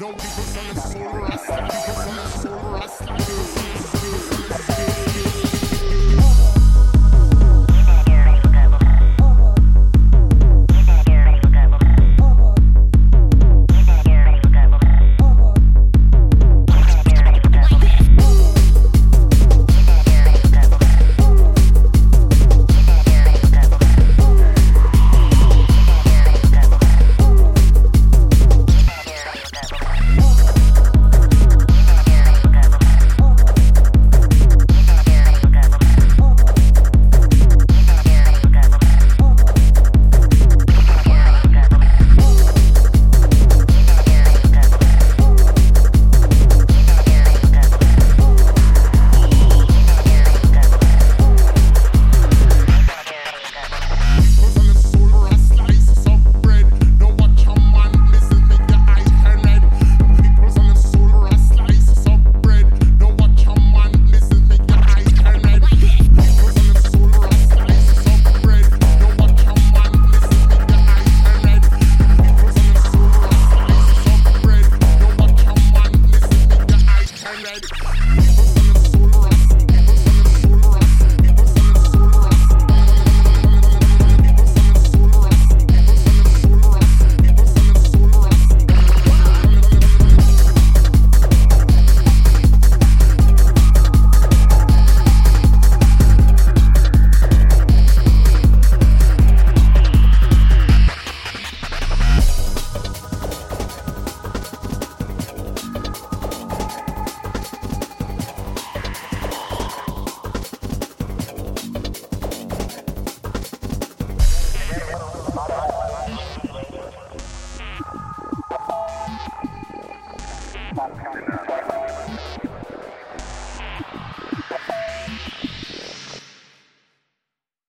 No people selling small